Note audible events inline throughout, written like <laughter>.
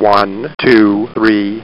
One, two, three.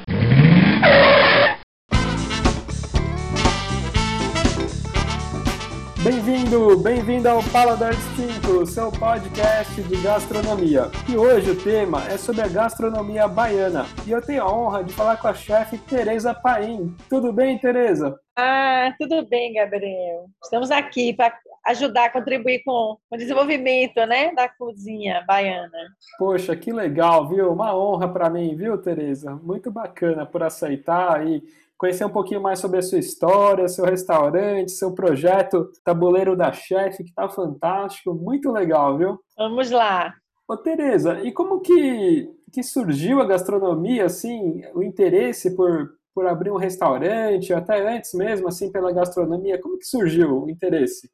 Bem-vindo, bem-vindo ao Paladar Distinto, seu podcast de gastronomia. E hoje o tema é sobre a gastronomia baiana. E eu tenho a honra de falar com a chefe Tereza Paim. Tudo bem, Tereza? Ah, tudo bem, Gabriel. Estamos aqui para ajudar contribuir com o desenvolvimento né, da cozinha baiana. Poxa, que legal, viu? Uma honra para mim, viu, Tereza? Muito bacana por aceitar e conhecer um pouquinho mais sobre a sua história, seu restaurante, seu projeto Tabuleiro da Chefe, que está fantástico, muito legal, viu? Vamos lá. Ô, Tereza, e como que, que surgiu a gastronomia, assim, o interesse por, por abrir um restaurante, até antes mesmo, assim, pela gastronomia, como que surgiu o interesse?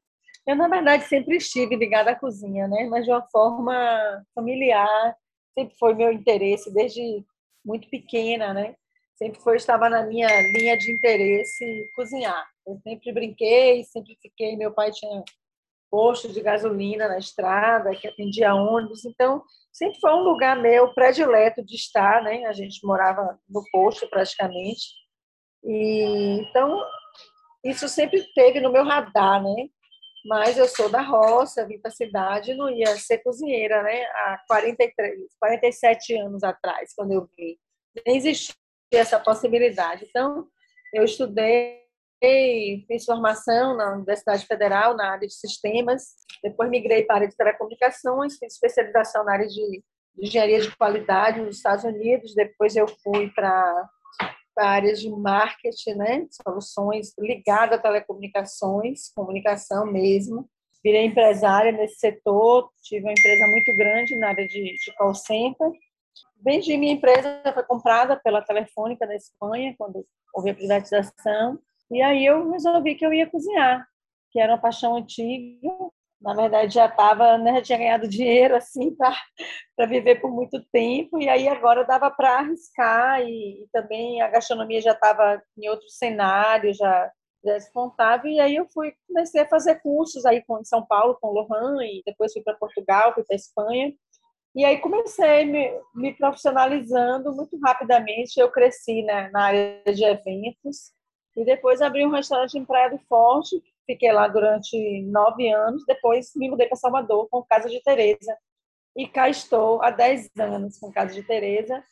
Eu, na verdade, sempre estive ligada à cozinha, né? Mas de uma forma familiar, sempre foi meu interesse, desde muito pequena, né? Sempre foi, estava na minha linha de interesse cozinhar. Eu sempre brinquei, sempre fiquei. Meu pai tinha posto de gasolina na estrada, que atendia ônibus, então sempre foi um lugar meu predileto de estar, né? A gente morava no posto praticamente. E então isso sempre teve no meu radar, né? Mas eu sou da roça, vim para a cidade, não ia ser cozinheira, né? Há 43, 47 anos atrás, quando eu vim. Nem existia essa possibilidade. Então, eu estudei, fiz formação na Universidade Federal, na área de sistemas, depois migrei para a área de telecomunicações, fiz especialização na área de, engenharia de qualidade nos Estados Unidos, depois eu fui para áreas de marketing, né? Soluções ligadas a telecomunicações, comunicação mesmo. Virei empresária nesse setor, tive uma empresa muito grande na área de, de call center. Vendi minha empresa, foi comprada pela Telefônica na Espanha, quando houve a privatização. E aí eu resolvi que eu ia cozinhar, que era uma paixão antiga, na verdade já estava, né, já tinha ganhado dinheiro assim para <laughs> viver por muito tempo e aí agora dava para arriscar e, e, também a gastronomia já estava em outro cenário, já já e aí eu fui comecei a fazer cursos aí com em São Paulo com Lohan e depois fui para Portugal, fui para Espanha e aí comecei me, me profissionalizando muito rapidamente, eu cresci né, na área de eventos e depois abri um restaurante em Praia do Forte Fiquei lá durante nove anos. Depois me mudei para Salvador com Casa de Teresa. E cá estou há dez anos com Casa de Teresa.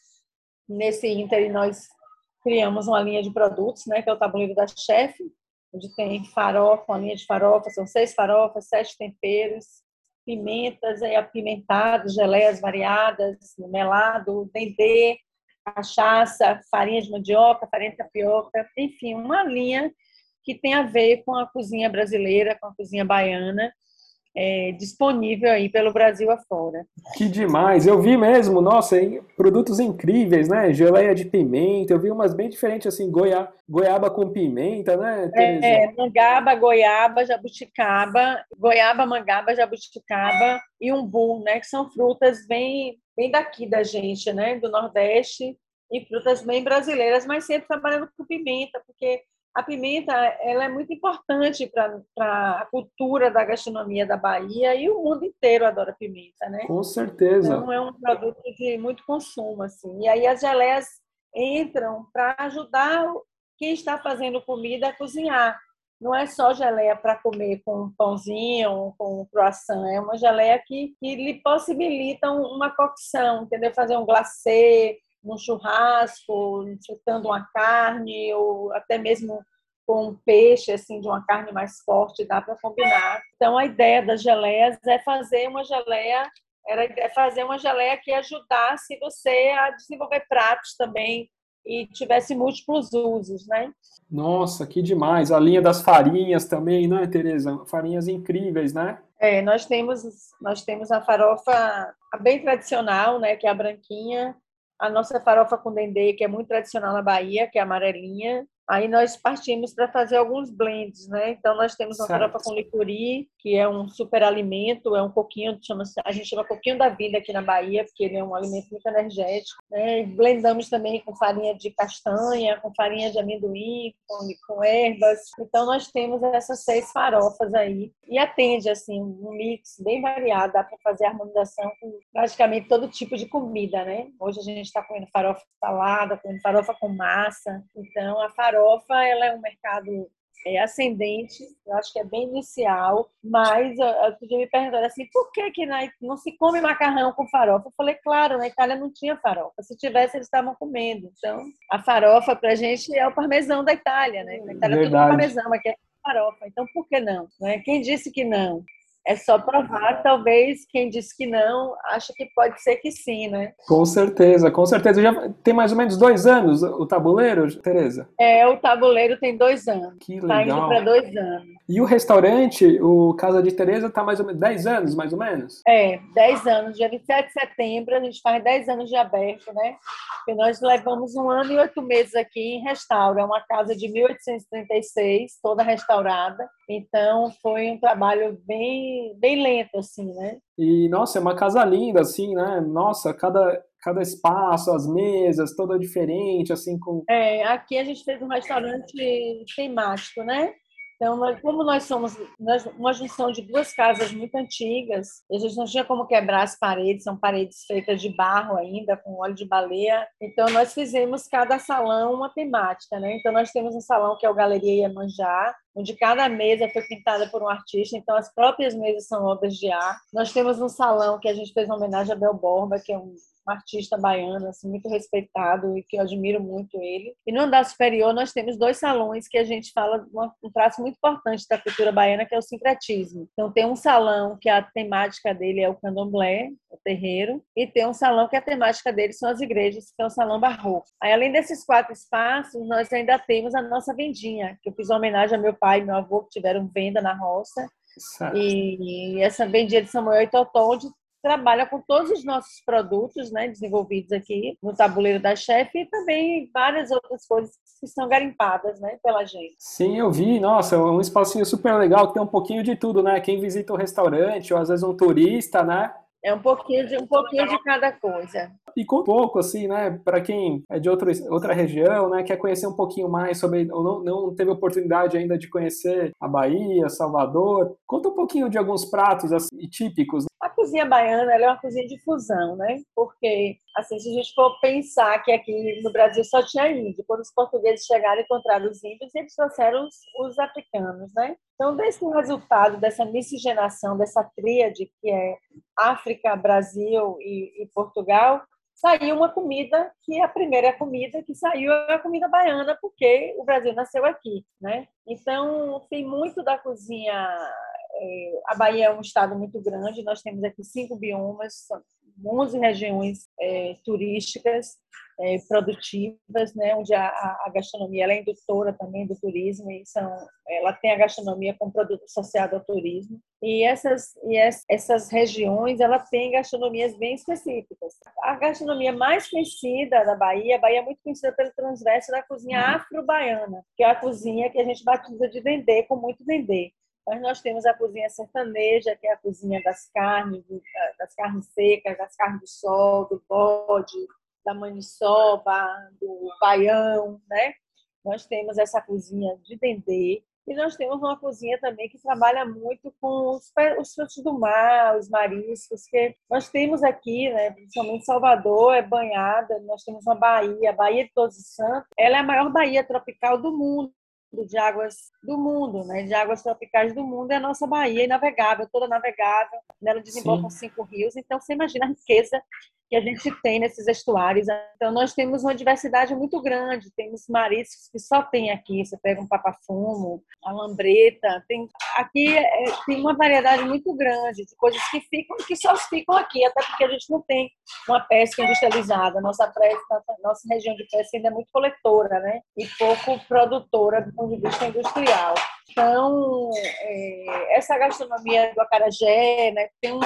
Nesse ínter, nós criamos uma linha de produtos, né, que é o tabuleiro da chefe, onde tem farofa, uma linha de farofa, são seis farofas, sete temperos, pimentas aí apimentadas, geleias variadas, melado, dendê, cachaça, farinha de mandioca, farinha de tapioca, enfim, uma linha que tem a ver com a cozinha brasileira, com a cozinha baiana, é, disponível aí pelo Brasil afora. Que demais! Eu vi mesmo, nossa, hein? produtos incríveis, né? Geleia de pimenta, eu vi umas bem diferentes, assim, goia... goiaba com pimenta, né? É, mangaba, goiaba, jabuticaba, goiaba, mangaba, jabuticaba e umbu, né? Que são frutas bem, bem daqui da gente, né? Do Nordeste e frutas bem brasileiras, mas sempre trabalhando com pimenta, porque a pimenta ela é muito importante para a cultura da gastronomia da Bahia e o mundo inteiro adora pimenta, né? Com certeza. Então é um produto de muito consumo assim. E aí as geleias entram para ajudar quem está fazendo comida a cozinhar. Não é só geleia para comer com um pãozinho, com um croissant, é uma geleia que, que lhe possibilita uma cocção, entendeu? Fazer um glacê, num churrasco, fritando uma carne, ou até mesmo com um peixe, assim, de uma carne mais forte, dá para combinar. Então, a ideia das geleias é fazer uma geleia, era é fazer uma geleia que ajudasse você a desenvolver pratos também e tivesse múltiplos usos, né? Nossa, que demais! A linha das farinhas também, né, Tereza? Farinhas incríveis, né? É, nós temos nós temos a farofa bem tradicional, né, que é a branquinha, a nossa farofa com dendê, que é muito tradicional na Bahia, que é amarelinha, Aí nós partimos para fazer alguns blends, né? Então nós temos uma certo. farofa com licuri, que é um super alimento, é um coquinho, chama a gente chama coquinho da vida aqui na Bahia, porque ele é um alimento muito energético. Né? Blendamos também com farinha de castanha, com farinha de amendoim, com, com ervas. Então nós temos essas seis farofas aí e atende assim um mix bem variado, dá para fazer harmonização com praticamente todo tipo de comida, né? Hoje a gente está comendo farofa salada, comendo farofa com massa. Então a farofa ela é um mercado é, ascendente, eu acho que é bem inicial, mas eu, eu podia me perguntar assim, por que, que na, não se come macarrão com farofa? Eu falei, claro, na Itália não tinha farofa, se tivesse eles estavam comendo. Então, a farofa para a gente é o parmesão da Itália, né? Na Itália Verdade. tudo parmesão, aqui é farofa, então por que não? Né? Quem disse que não? É só provar, talvez quem disse que não, acha que pode ser que sim, né? Com certeza, com certeza. Já tem mais ou menos dois anos o tabuleiro, Tereza? É, o tabuleiro tem dois anos. Que legal. Tá indo para dois anos. E o restaurante, o Casa de Tereza, está mais ou menos dez anos, mais ou menos? É, dez anos. Dia 27 de setembro, a gente faz dez anos de aberto, né? E nós levamos um ano e oito meses aqui em restauro. É uma casa de 1836, toda restaurada. Então, foi um trabalho bem bem, lento, assim, né? E, nossa, é uma casa linda, assim, né? Nossa, cada, cada espaço, as mesas, toda diferente, assim, com... É, aqui a gente fez um restaurante temático, né? Então, nós, como nós somos nós, uma junção de duas casas muito antigas, a gente não tinha como quebrar as paredes, são paredes feitas de barro ainda, com óleo de baleia. Então, nós fizemos cada salão uma temática, né? Então, nós temos um salão que é o Galeria Iemanjá, onde cada mesa foi pintada por um artista, então as próprias mesas são obras de arte. Nós temos um salão que a gente fez uma homenagem a Bel Borba, que é um um artista baiano, assim, muito respeitado e que eu admiro muito ele. E no andar superior nós temos dois salões que a gente fala um traço muito importante da cultura baiana, que é o sincretismo. Então tem um salão que a temática dele é o candomblé, o terreiro, e tem um salão que a temática dele são as igrejas, que é o salão barroco. Aí, além desses quatro espaços, nós ainda temos a nossa vendinha, que eu fiz uma homenagem a meu pai e meu avô, que tiveram venda na roça. Certo. E essa vendinha de Samuel e Totó, onde trabalha com todos os nossos produtos né, desenvolvidos aqui no tabuleiro da chefe e também várias outras coisas que são garimpadas né, pela gente. Sim, eu vi, nossa, é um espacinho super legal que tem um pouquinho de tudo, né? Quem visita o restaurante, ou às vezes um turista, né? É um pouquinho de um pouquinho de cada coisa. E com um pouco, assim, né, para quem é de outro, outra região, né, quer conhecer um pouquinho mais sobre, ou não, não teve oportunidade ainda de conhecer a Bahia, Salvador, conta um pouquinho de alguns pratos assim, típicos. Cozinha baiana é uma cozinha de fusão, né? Porque, assim, se a gente for pensar que aqui no Brasil só tinha índio, quando os portugueses chegaram e encontraram os índios, eles trouxeram os, os africanos, né? Então, desse resultado dessa miscigenação, dessa tríade que é África, Brasil e, e Portugal, saiu uma comida que a primeira comida que saiu é a comida baiana, porque o Brasil nasceu aqui, né? Então, tem muito da cozinha. A Bahia é um estado muito grande, nós temos aqui cinco biomas, 11 regiões é, turísticas é, produtivas, né, onde a, a gastronomia é indutora também do turismo e são, ela tem a gastronomia como produto associado ao turismo e essas e essas regiões ela tem gastronomias bem específicas. A gastronomia mais conhecida da Bahia, a Bahia é muito conhecida pelo transverso da cozinha uhum. afro-baiana, que é a cozinha que a gente batiza de dendê com muito dendê. Mas nós temos a cozinha sertaneja, que é a cozinha das carnes, das carnes secas, das carnes do sol, do bode, da maniçoba, do baião, né? Nós temos essa cozinha de dendê e nós temos uma cozinha também que trabalha muito com os, os frutos do mar, os mariscos, que nós temos aqui, né, principalmente Salvador, é banhada, nós temos uma baía, a Baía de Todos os Santos, ela é a maior baía tropical do mundo de águas do mundo, né, de águas tropicais do mundo, é a nossa Bahia navegável, toda navegável, nela desemboca cinco rios, então você imagina a riqueza que a gente tem nesses estuários. Então, nós temos uma diversidade muito grande. Temos mariscos que só tem aqui. Você pega um papafumo, a lambreta. Tem, aqui é, tem uma variedade muito grande de coisas que ficam que só ficam aqui, até porque a gente não tem uma pesca industrializada. Nossa, pesca, nossa região de pesca ainda é muito coletora, né? E pouco produtora do ponto de vista industrial. Então, é, essa gastronomia do acarajé, né, tem um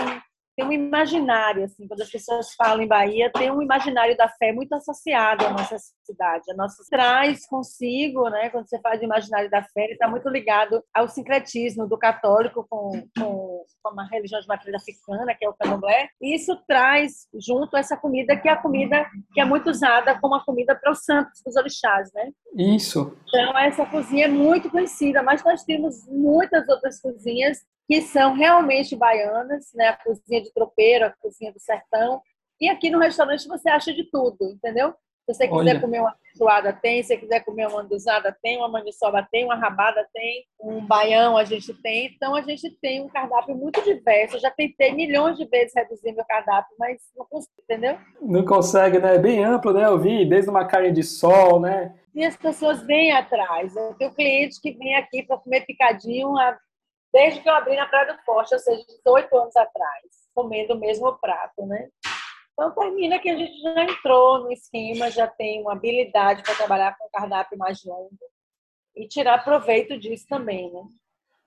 tem um imaginário, assim, quando as pessoas falam em Bahia, tem um imaginário da fé muito associado à nossa cidade. A nossa traz consigo, né, quando você fala de imaginário da fé, ele está muito ligado ao sincretismo do católico com, com, uma religião de matriz africana, que é o candomblé. E isso traz junto essa comida, que é a comida que é muito usada como a comida para os santos, para os orixás, né? Isso. Então, essa cozinha é muito conhecida, mas nós temos muitas outras cozinhas que são realmente baianas, né? A cozinha de tropeiro, a cozinha do sertão. E aqui no restaurante você acha de tudo, entendeu? Se você quiser Olha. comer uma feijoada, tem. Se você quiser comer uma manduzada, tem. Uma maniçoba, tem. Uma rabada, tem. Um baião, a gente tem. Então, a gente tem um cardápio muito diverso. Eu já tentei milhões de vezes reduzir meu cardápio, mas não consigo, entendeu? Não consegue, né? É bem amplo, né? Eu vi, desde uma carne de sol, né? E as pessoas vêm atrás. Eu tenho clientes que vêm aqui para comer picadinho desde que eu abri na Praia do Forte, ou seja, 18 anos atrás, comendo o mesmo prato, né? Então, termina que a gente já entrou no esquema, já tem uma habilidade para trabalhar com cardápio mais longo e tirar proveito disso também, né?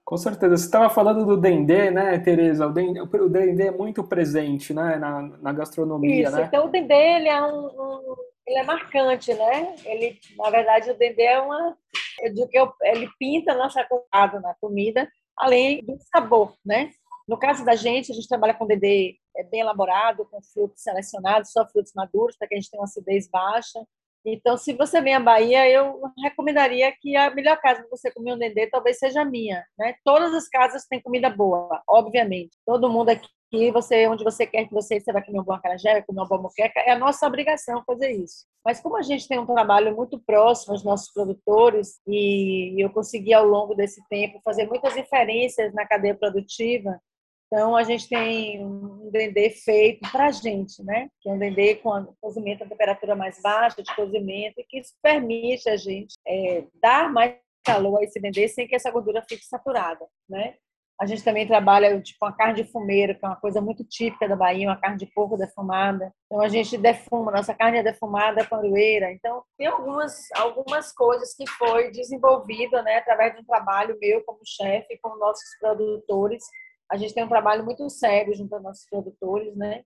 Com certeza. Você estava falando do dendê, né, Tereza? O dendê, o dendê é muito presente, né, na, na gastronomia, Isso. né? Então, o dendê, ele é um, um, ele é marcante, né? Ele, na verdade, o dendê é uma... Eu digo que eu, ele pinta a nossa comida na comida, além do sabor, né? No caso da gente, a gente trabalha com dendê é bem elaborado, com frutos selecionados, só frutos maduros, para que a gente tenha uma acidez baixa. Então, se você vem à Bahia, eu recomendaria que a melhor casa para você comer um dendê talvez seja a minha. Né? Todas as casas têm comida boa, obviamente. Todo mundo aqui, você, onde você quer que você, você vai comer um bom acarajé, comer uma boa moqueca, é a nossa obrigação fazer isso. Mas como a gente tem um trabalho muito próximo aos nossos produtores e eu consegui ao longo desse tempo fazer muitas diferenças na cadeia produtiva, então, a gente tem um dendê feito para a gente, né? Que é um dendê com cozimento a temperatura mais baixa de cozimento e que isso permite a gente é, dar mais calor a esse dendê sem que essa gordura fique saturada, né? A gente também trabalha tipo a carne de fumeiro, que é uma coisa muito típica da Bahia, uma carne de porco defumada. Então a gente defuma, nossa carne é defumada com. Então tem algumas algumas coisas que foi desenvolvida, né, através de um trabalho meu como chefe com nossos produtores a gente tem um trabalho muito sério junto aos nossos produtores, né?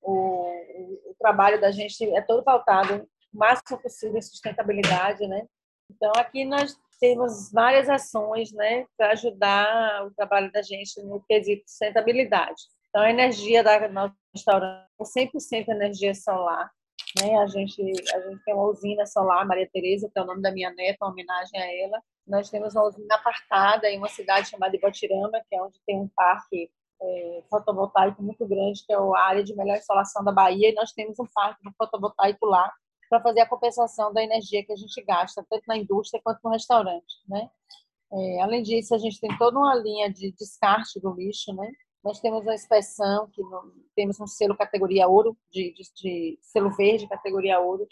O, o, o trabalho da gente é todo pautado o máximo possível em sustentabilidade, né? Então, aqui nós temos várias ações, né, para ajudar o trabalho da gente no quesito sustentabilidade. Então, a energia da nosso restaurante é 100% energia solar, né? A gente a gente tem uma usina solar, Maria Tereza, que é o nome da minha neta, uma homenagem a ela. Nós temos uma usina apartada em uma cidade chamada Ibotirama, que é onde tem um parque é, fotovoltaico muito grande, que é a área de melhor insolação da Bahia, e nós temos um parque fotovoltaico lá para fazer a compensação da energia que a gente gasta, tanto na indústria quanto no restaurante, né? É, além disso, a gente tem toda uma linha de descarte do lixo, né? Nós temos uma inspeção, que temos um selo categoria ouro, de, de, de, selo verde categoria ouro,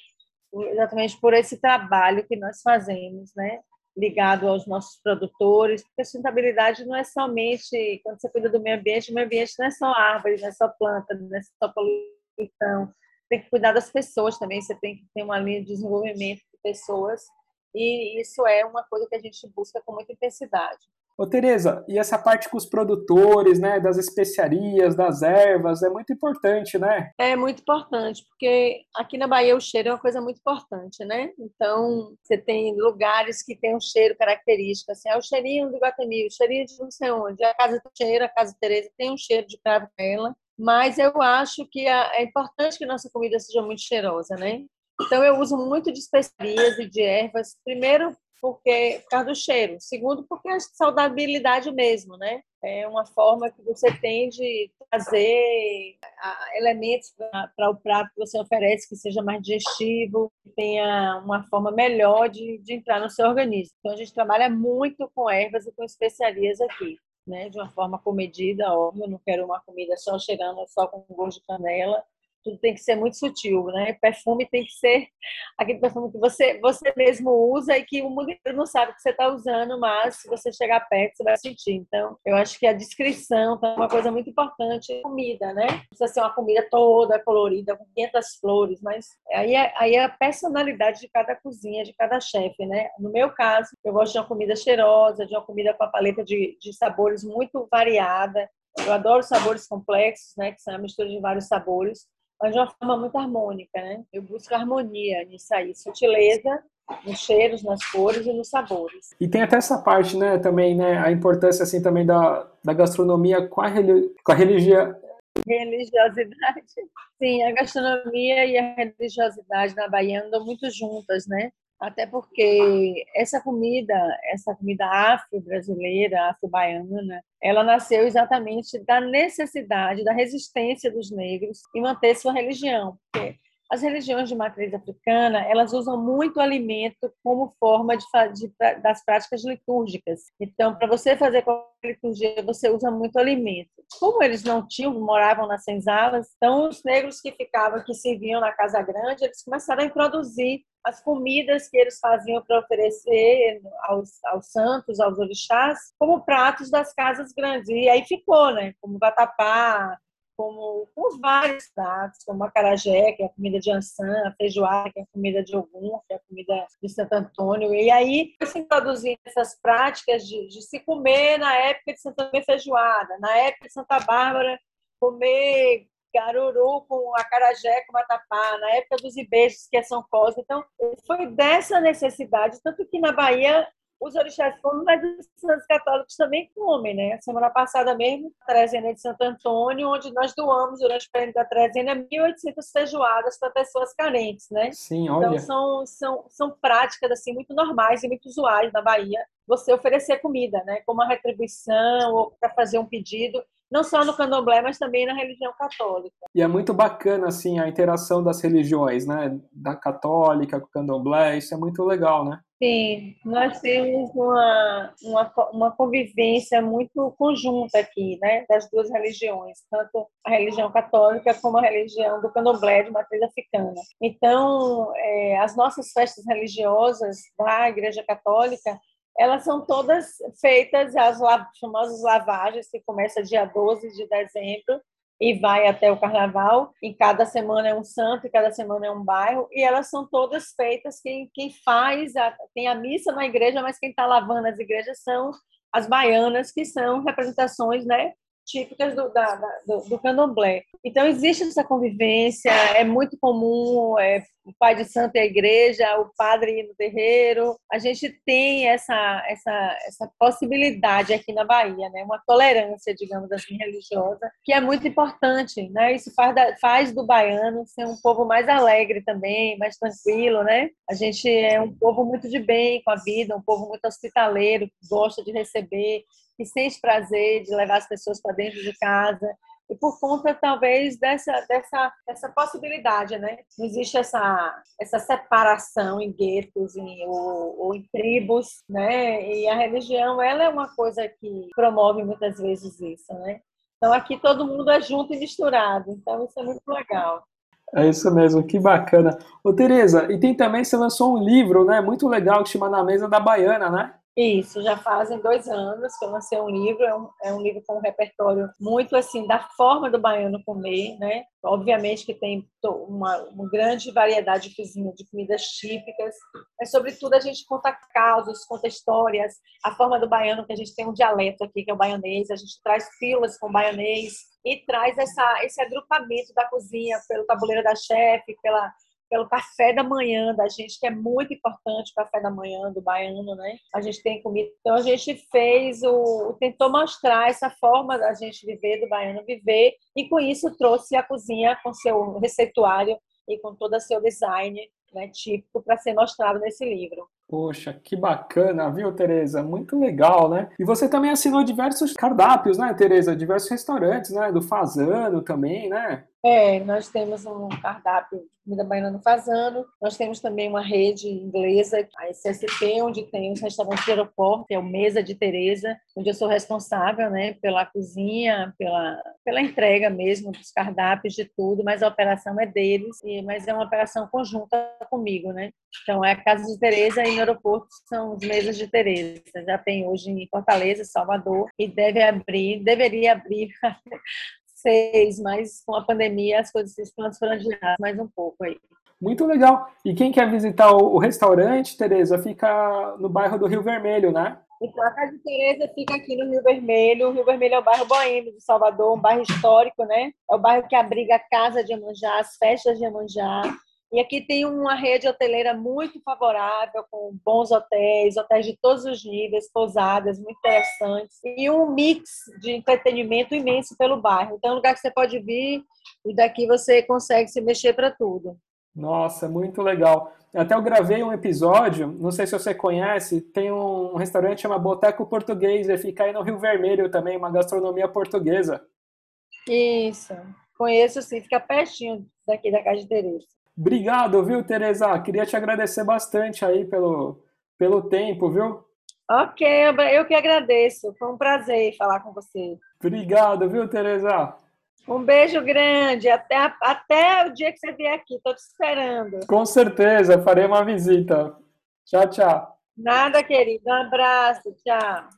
exatamente por esse trabalho que nós fazemos, né? ligado aos nossos produtores, porque sustentabilidade não é somente quando você cuida do meio ambiente, o meio ambiente não é só árvore, não é só planta, não é só poluição, tem que cuidar das pessoas também, você tem que ter uma linha de desenvolvimento de pessoas, e isso é uma coisa que a gente busca com muita intensidade. Ô, Tereza, e essa parte com os produtores, né, das especiarias, das ervas, é muito importante, né? É muito importante, porque aqui na Bahia o cheiro é uma coisa muito importante, né? Então, você tem lugares que tem um cheiro característico, assim, é o cheirinho do Guatemi, o cheirinho de não sei onde, a Casa do Cheiro, a Casa Tereza tem um cheiro de cravo ela, mas eu acho que é importante que nossa comida seja muito cheirosa, né? Então, eu uso muito de especiarias e de ervas, primeiro porque por causa do cheiro. Segundo, porque a saudabilidade mesmo, né? É uma forma que você tem de trazer elementos para o prato que você oferece que seja mais digestivo, que tenha uma forma melhor de, de entrar no seu organismo. Então, a gente trabalha muito com ervas e com especiarias aqui. Né, de uma forma comedida, óbvio, não quero uma comida só cheirando só com gosto de canela, tudo tem que ser muito sutil, né? Perfume tem que ser aquele perfume que você, você mesmo usa e que o mundo inteiro não sabe que você está usando, mas se você chegar perto, você vai sentir. Então, eu acho que a descrição é uma coisa muito importante. Comida, né? Precisa ser uma comida toda colorida, com 500 flores, mas aí é, aí é a personalidade de cada cozinha, de cada chefe, né? No meu caso, eu gosto de uma comida cheirosa, de uma comida com a paleta de, de sabores muito variada, Eu adoro sabores complexos, né? Que são a mistura de vários sabores, mas de uma forma muito harmônica, né? Eu busco harmonia nisso aí, sutileza nos cheiros, nas cores e nos sabores. E tem até essa parte, né, também, né, a importância, assim, também da, da gastronomia com a, com a religião, religiosidade. Sim, a gastronomia e a religiosidade na Bahia andam muito juntas, né? Até porque essa comida, essa comida afro-brasileira, afro-baiana, ela nasceu exatamente da necessidade, da resistência dos negros em manter sua religião. Porque as religiões de matriz africana, elas usam muito alimento como forma de, de, das práticas litúrgicas. Então, para você fazer qualquer liturgia, você usa muito alimento. Como eles não tinham, moravam nas senzalas, então os negros que ficavam, que serviam na casa grande, eles começaram a introduzir as comidas que eles faziam para oferecer aos, aos santos, aos orixás, como pratos das casas grandes. E aí ficou, né? Como vatapá, como, com vários pratos, como a carajé, que é a comida de Ançã, a feijoada, que é a comida de Ogum, que é a comida de Santo Antônio. E aí, se introduzindo essas práticas de, de, se comer na época de Santo Antônio feijoada, na época de Santa Bárbara, comer garuru com a carajé com matapá, na época dos ibejos, que é São Cosme. Então, foi dessa necessidade, tanto que na Bahia os orixás comem, mas os santos católicos também comem, né? Semana passada mesmo, a trezena de Santo Antônio, onde nós doamos durante o período da trezena 1.800 feijoadas para pessoas carentes, né? Sim, olha. Então são, são, são práticas assim muito normais e muito usuais na Bahia, você oferecer comida, né? Como uma retribuição ou para fazer um pedido não só no candomblé, mas também na religião católica. E é muito bacana, assim, a interação das religiões, né? Da católica com o candomblé, isso é muito legal, né? Sim, nós temos uma, uma, uma convivência muito conjunta aqui, né? Das duas religiões, tanto a religião católica como a religião do candomblé de matriz africana. Então, é, as nossas festas religiosas da Igreja Católica elas são todas feitas, as famosas lavagens, que começa dia 12 de dezembro e vai até o carnaval. E cada semana é um santo, e cada semana é um bairro. E elas são todas feitas, quem, quem faz, a, tem a missa na igreja, mas quem está lavando as igrejas são as baianas, que são representações né, típicas do, da, do, do, candomblé. Então, existe essa convivência, é muito comum é, o pai de santo e a igreja, o padre no terreiro. A gente tem essa, essa, essa possibilidade aqui na Bahia, né? uma tolerância, digamos assim, religiosa, que é muito importante. Né? Isso faz, da, faz do baiano ser um povo mais alegre também, mais tranquilo. Né? A gente é um povo muito de bem com a vida, um povo muito hospitaleiro, que gosta de receber, que sente prazer de levar as pessoas para dentro de casa e por conta talvez dessa dessa dessa possibilidade, né? Não existe essa essa separação em guetos em, ou, ou, em tribos, né? E a religião ela é uma coisa que promove muitas vezes isso, né? Então aqui todo mundo é junto e misturado, então isso é muito legal. É isso mesmo, que bacana. Ô Tereza, e tem também, você lançou um livro, né, muito legal, que chama Na Mesa da Baiana, né? Isso, já fazem dois anos que eu lancei um livro, é um, é um, livro com um repertório muito assim da forma do baiano comer, né? Obviamente que tem uma, uma grande variedade de cozinha, de comidas típicas, mas sobretudo a gente conta causas, conta histórias, a forma do baiano, que a gente tem um dialeto aqui que é o baianês, a gente traz filas com baianês e traz essa, esse agrupamento da cozinha pelo tabuleiro da chefe, pela pelo café da manhã da gente, que é muito importante o café da manhã do baiano, né? A gente tem comida. Então a gente fez o. tentou mostrar essa forma da gente viver, do baiano viver, e com isso trouxe a cozinha com seu receituário e com todo o seu design né, típico para ser mostrado nesse livro. Poxa, que bacana, viu, Tereza? Muito legal, né? E você também assinou diversos cardápios, né, Tereza? Diversos restaurantes, né? Do Fazano também, né? É, nós temos um cardápio de comida baiana no Fazano. Nós temos também uma rede inglesa, a SSP, onde tem os restaurantes de aeroporto, que é o Mesa de Tereza, onde eu sou responsável, né, pela cozinha, pela, pela entrega mesmo dos cardápios, de tudo, mas a operação é deles, e, mas é uma operação conjunta comigo, né? Então, é a Casa de Tereza e no aeroporto são os Mesas de Tereza. Já tem hoje em Fortaleza, Salvador, e deve abrir, deveria abrir <laughs> seis, mas com a pandemia as coisas se transformaram mais um pouco aí. Muito legal. E quem quer visitar o, restaurante, Tereza, fica no bairro do Rio Vermelho, né? Então, a Casa de Tereza fica aqui no Rio Vermelho. O Rio Vermelho é o bairro boêmio de Salvador, um bairro histórico, né? É o bairro que abriga a Casa de Iemanjá, as festas de Iemanjá. E aqui tem uma rede hoteleira muito favorável, com bons hotéis, hotéis de todos os níveis, pousadas muito interessantes, e um mix de entretenimento imenso pelo bairro. Então, é um lugar que você pode vir e daqui você consegue se mexer para tudo. Nossa, muito legal. Até eu gravei um episódio, não sei se você conhece, tem um restaurante chamado Boteco Português, e fica aí no Rio Vermelho também, uma gastronomia portuguesa. Isso, conheço sim, fica pertinho daqui da Casa de Tereza. Obrigado, viu, Tereza? Queria te agradecer bastante aí pelo, pelo tempo, viu? Ok, eu que agradeço. Foi um prazer falar com você. Obrigado, viu, Tereza? Um beijo grande, até, até o dia que você vier aqui, estou te esperando. Com certeza, farei uma visita. Tchau, tchau. Nada, querido. Um abraço, tchau.